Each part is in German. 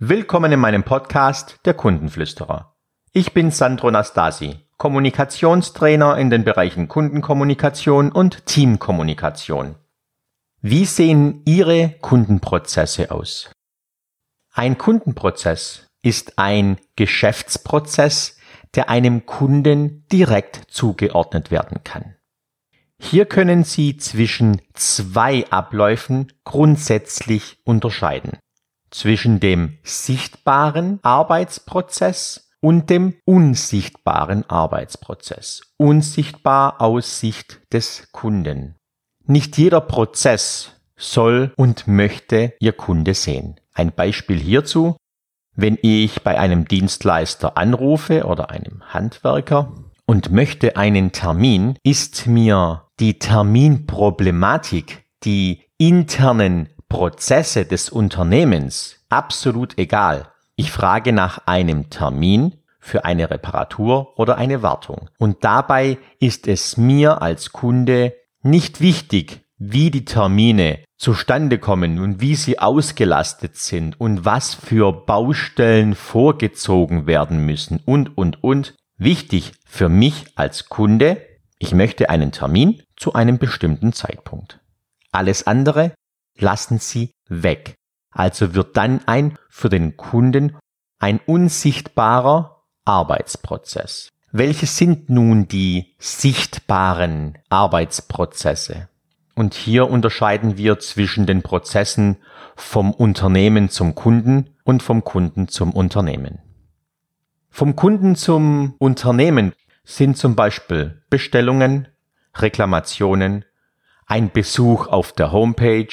Willkommen in meinem Podcast Der Kundenflüsterer. Ich bin Sandro Nastasi, Kommunikationstrainer in den Bereichen Kundenkommunikation und Teamkommunikation. Wie sehen Ihre Kundenprozesse aus? Ein Kundenprozess ist ein Geschäftsprozess, der einem Kunden direkt zugeordnet werden kann. Hier können Sie zwischen zwei Abläufen grundsätzlich unterscheiden zwischen dem sichtbaren Arbeitsprozess und dem unsichtbaren Arbeitsprozess. Unsichtbar aus Sicht des Kunden. Nicht jeder Prozess soll und möchte Ihr Kunde sehen. Ein Beispiel hierzu, wenn ich bei einem Dienstleister anrufe oder einem Handwerker und möchte einen Termin, ist mir die Terminproblematik, die internen Prozesse des Unternehmens absolut egal. Ich frage nach einem Termin für eine Reparatur oder eine Wartung. Und dabei ist es mir als Kunde nicht wichtig, wie die Termine zustande kommen und wie sie ausgelastet sind und was für Baustellen vorgezogen werden müssen und, und, und. Wichtig für mich als Kunde, ich möchte einen Termin zu einem bestimmten Zeitpunkt. Alles andere lassen Sie weg. Also wird dann ein für den Kunden ein unsichtbarer Arbeitsprozess. Welche sind nun die sichtbaren Arbeitsprozesse? Und hier unterscheiden wir zwischen den Prozessen vom Unternehmen zum Kunden und vom Kunden zum Unternehmen. Vom Kunden zum Unternehmen sind zum Beispiel Bestellungen, Reklamationen, ein Besuch auf der Homepage,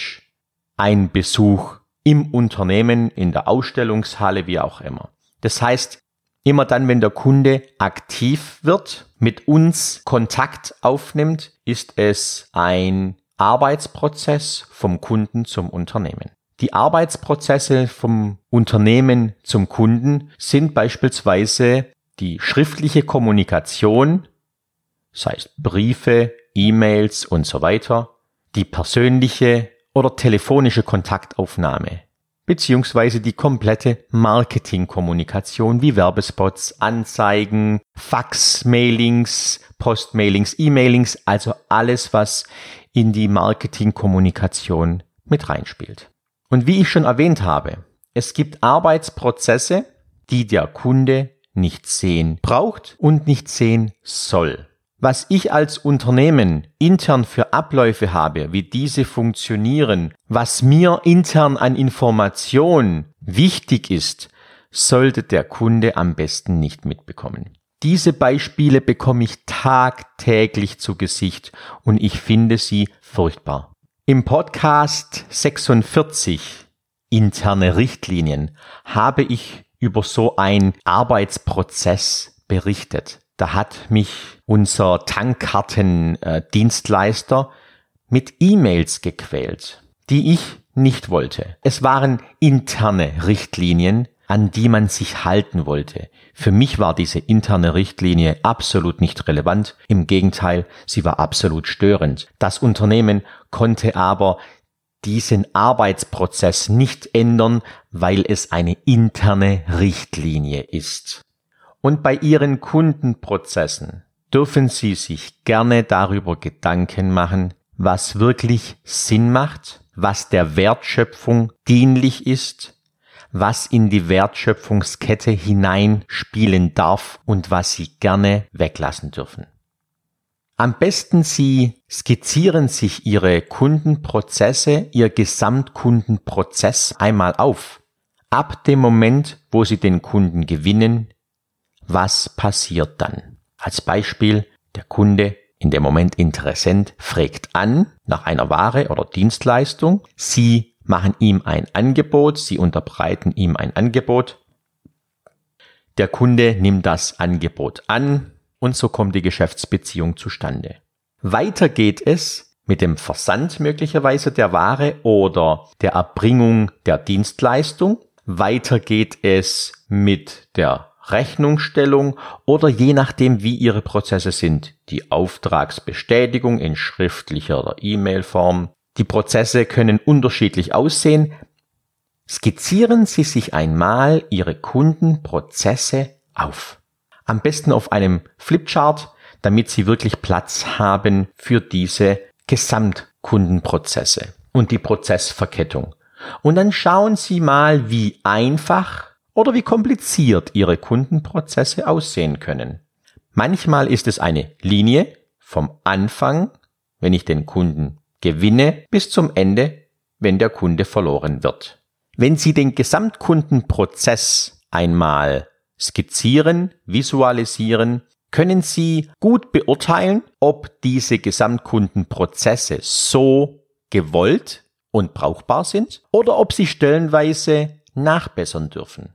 ein Besuch im Unternehmen, in der Ausstellungshalle, wie auch immer. Das heißt, immer dann, wenn der Kunde aktiv wird, mit uns Kontakt aufnimmt, ist es ein Arbeitsprozess vom Kunden zum Unternehmen. Die Arbeitsprozesse vom Unternehmen zum Kunden sind beispielsweise die schriftliche Kommunikation, sei es Briefe, E-Mails und so weiter, die persönliche oder telefonische Kontaktaufnahme beziehungsweise die komplette Marketingkommunikation wie Werbespots, Anzeigen, Fax-Mailings, Postmailings, E-Mailings, also alles, was in die Marketingkommunikation mit reinspielt. Und wie ich schon erwähnt habe, es gibt Arbeitsprozesse, die der Kunde nicht sehen braucht und nicht sehen soll. Was ich als Unternehmen intern für Abläufe habe, wie diese funktionieren, was mir intern an Information wichtig ist, sollte der Kunde am besten nicht mitbekommen. Diese Beispiele bekomme ich tagtäglich zu Gesicht und ich finde sie furchtbar. Im Podcast 46 interne Richtlinien habe ich über so einen Arbeitsprozess berichtet. Da hat mich unser Tankkartendienstleister mit E-Mails gequält, die ich nicht wollte. Es waren interne Richtlinien, an die man sich halten wollte. Für mich war diese interne Richtlinie absolut nicht relevant. Im Gegenteil, sie war absolut störend. Das Unternehmen konnte aber diesen Arbeitsprozess nicht ändern, weil es eine interne Richtlinie ist. Und bei Ihren Kundenprozessen dürfen Sie sich gerne darüber Gedanken machen, was wirklich Sinn macht, was der Wertschöpfung dienlich ist, was in die Wertschöpfungskette hineinspielen darf und was Sie gerne weglassen dürfen. Am besten Sie skizzieren sich Ihre Kundenprozesse, Ihr Gesamtkundenprozess einmal auf. Ab dem Moment, wo Sie den Kunden gewinnen, was passiert dann? Als Beispiel, der Kunde, in dem Moment Interessent, fragt an nach einer Ware oder Dienstleistung. Sie machen ihm ein Angebot, Sie unterbreiten ihm ein Angebot. Der Kunde nimmt das Angebot an und so kommt die Geschäftsbeziehung zustande. Weiter geht es mit dem Versand möglicherweise der Ware oder der Erbringung der Dienstleistung. Weiter geht es mit der Rechnungsstellung oder je nachdem, wie Ihre Prozesse sind, die Auftragsbestätigung in schriftlicher oder E-Mail-Form. Die Prozesse können unterschiedlich aussehen. Skizzieren Sie sich einmal Ihre Kundenprozesse auf. Am besten auf einem Flipchart, damit Sie wirklich Platz haben für diese Gesamtkundenprozesse und die Prozessverkettung. Und dann schauen Sie mal, wie einfach oder wie kompliziert Ihre Kundenprozesse aussehen können. Manchmal ist es eine Linie vom Anfang, wenn ich den Kunden gewinne, bis zum Ende, wenn der Kunde verloren wird. Wenn Sie den Gesamtkundenprozess einmal skizzieren, visualisieren, können Sie gut beurteilen, ob diese Gesamtkundenprozesse so gewollt und brauchbar sind oder ob sie stellenweise nachbessern dürfen.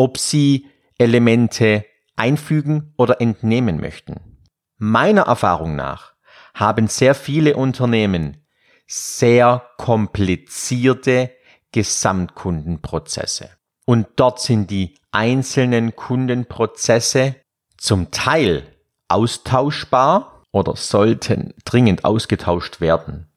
Ob Sie Elemente einfügen oder entnehmen möchten. Meiner Erfahrung nach haben sehr viele Unternehmen sehr komplizierte Gesamtkundenprozesse. Und dort sind die einzelnen Kundenprozesse zum Teil austauschbar oder sollten dringend ausgetauscht werden.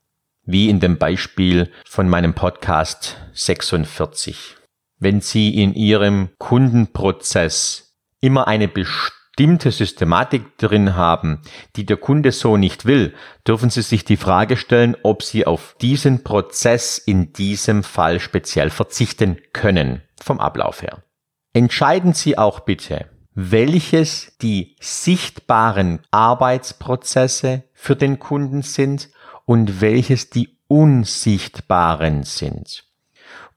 Wie in dem Beispiel von meinem Podcast 46. Wenn Sie in Ihrem Kundenprozess immer eine bestimmte Systematik drin haben, die der Kunde so nicht will, dürfen Sie sich die Frage stellen, ob Sie auf diesen Prozess in diesem Fall speziell verzichten können, vom Ablauf her. Entscheiden Sie auch bitte, welches die sichtbaren Arbeitsprozesse für den Kunden sind und welches die unsichtbaren sind.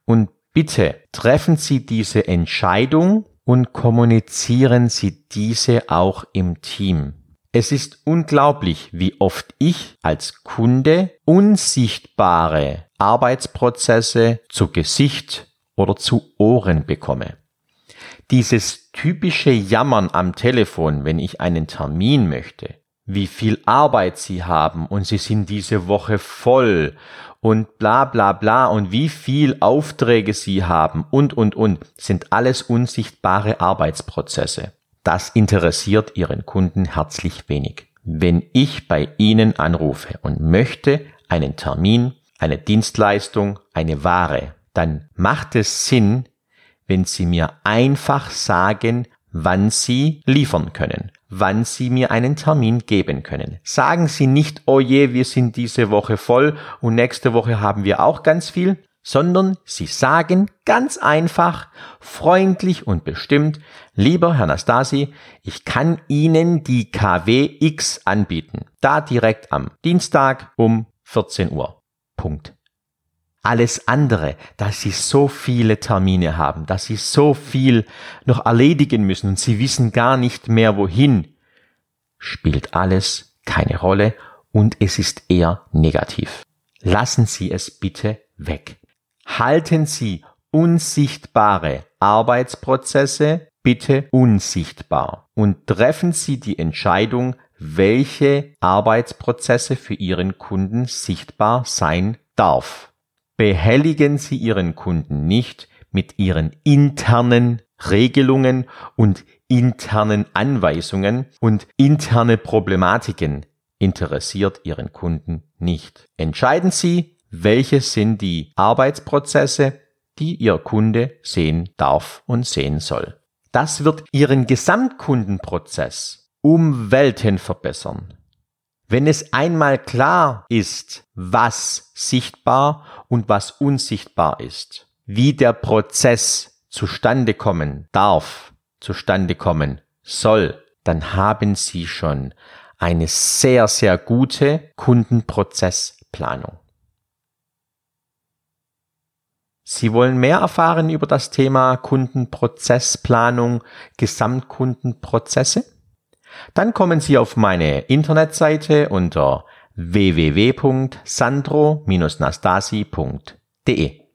Und bitte treffen Sie diese Entscheidung und kommunizieren Sie diese auch im Team. Es ist unglaublich, wie oft ich als Kunde unsichtbare Arbeitsprozesse zu Gesicht oder zu Ohren bekomme. Dieses typische Jammern am Telefon, wenn ich einen Termin möchte, wie viel Arbeit sie haben und sie sind diese Woche voll und bla bla bla und wie viel Aufträge sie haben und und und sind alles unsichtbare Arbeitsprozesse. Das interessiert Ihren Kunden herzlich wenig. Wenn ich bei Ihnen anrufe und möchte einen Termin, eine Dienstleistung, eine Ware, dann macht es Sinn, wenn Sie mir einfach sagen, wann Sie liefern können wann Sie mir einen Termin geben können. Sagen Sie nicht, oh je, wir sind diese Woche voll und nächste Woche haben wir auch ganz viel, sondern Sie sagen ganz einfach, freundlich und bestimmt, lieber Herr Nastasi, ich kann Ihnen die KW X anbieten. Da direkt am Dienstag um 14 Uhr. Punkt alles andere, dass sie so viele Termine haben, dass sie so viel noch erledigen müssen und sie wissen gar nicht mehr wohin, spielt alles keine Rolle und es ist eher negativ. Lassen Sie es bitte weg. Halten Sie unsichtbare Arbeitsprozesse bitte unsichtbar und treffen Sie die Entscheidung, welche Arbeitsprozesse für Ihren Kunden sichtbar sein darf behelligen Sie Ihren Kunden nicht mit Ihren internen Regelungen und internen Anweisungen und interne Problematiken interessiert Ihren Kunden nicht. Entscheiden Sie, welche sind die Arbeitsprozesse, die Ihr Kunde sehen darf und sehen soll. Das wird Ihren Gesamtkundenprozess um Welten verbessern. Wenn es einmal klar ist, was sichtbar und was unsichtbar ist, wie der Prozess zustande kommen darf, zustande kommen soll, dann haben Sie schon eine sehr, sehr gute Kundenprozessplanung. Sie wollen mehr erfahren über das Thema Kundenprozessplanung, Gesamtkundenprozesse? Dann kommen Sie auf meine Internetseite unter www.sandro-nastasi.de.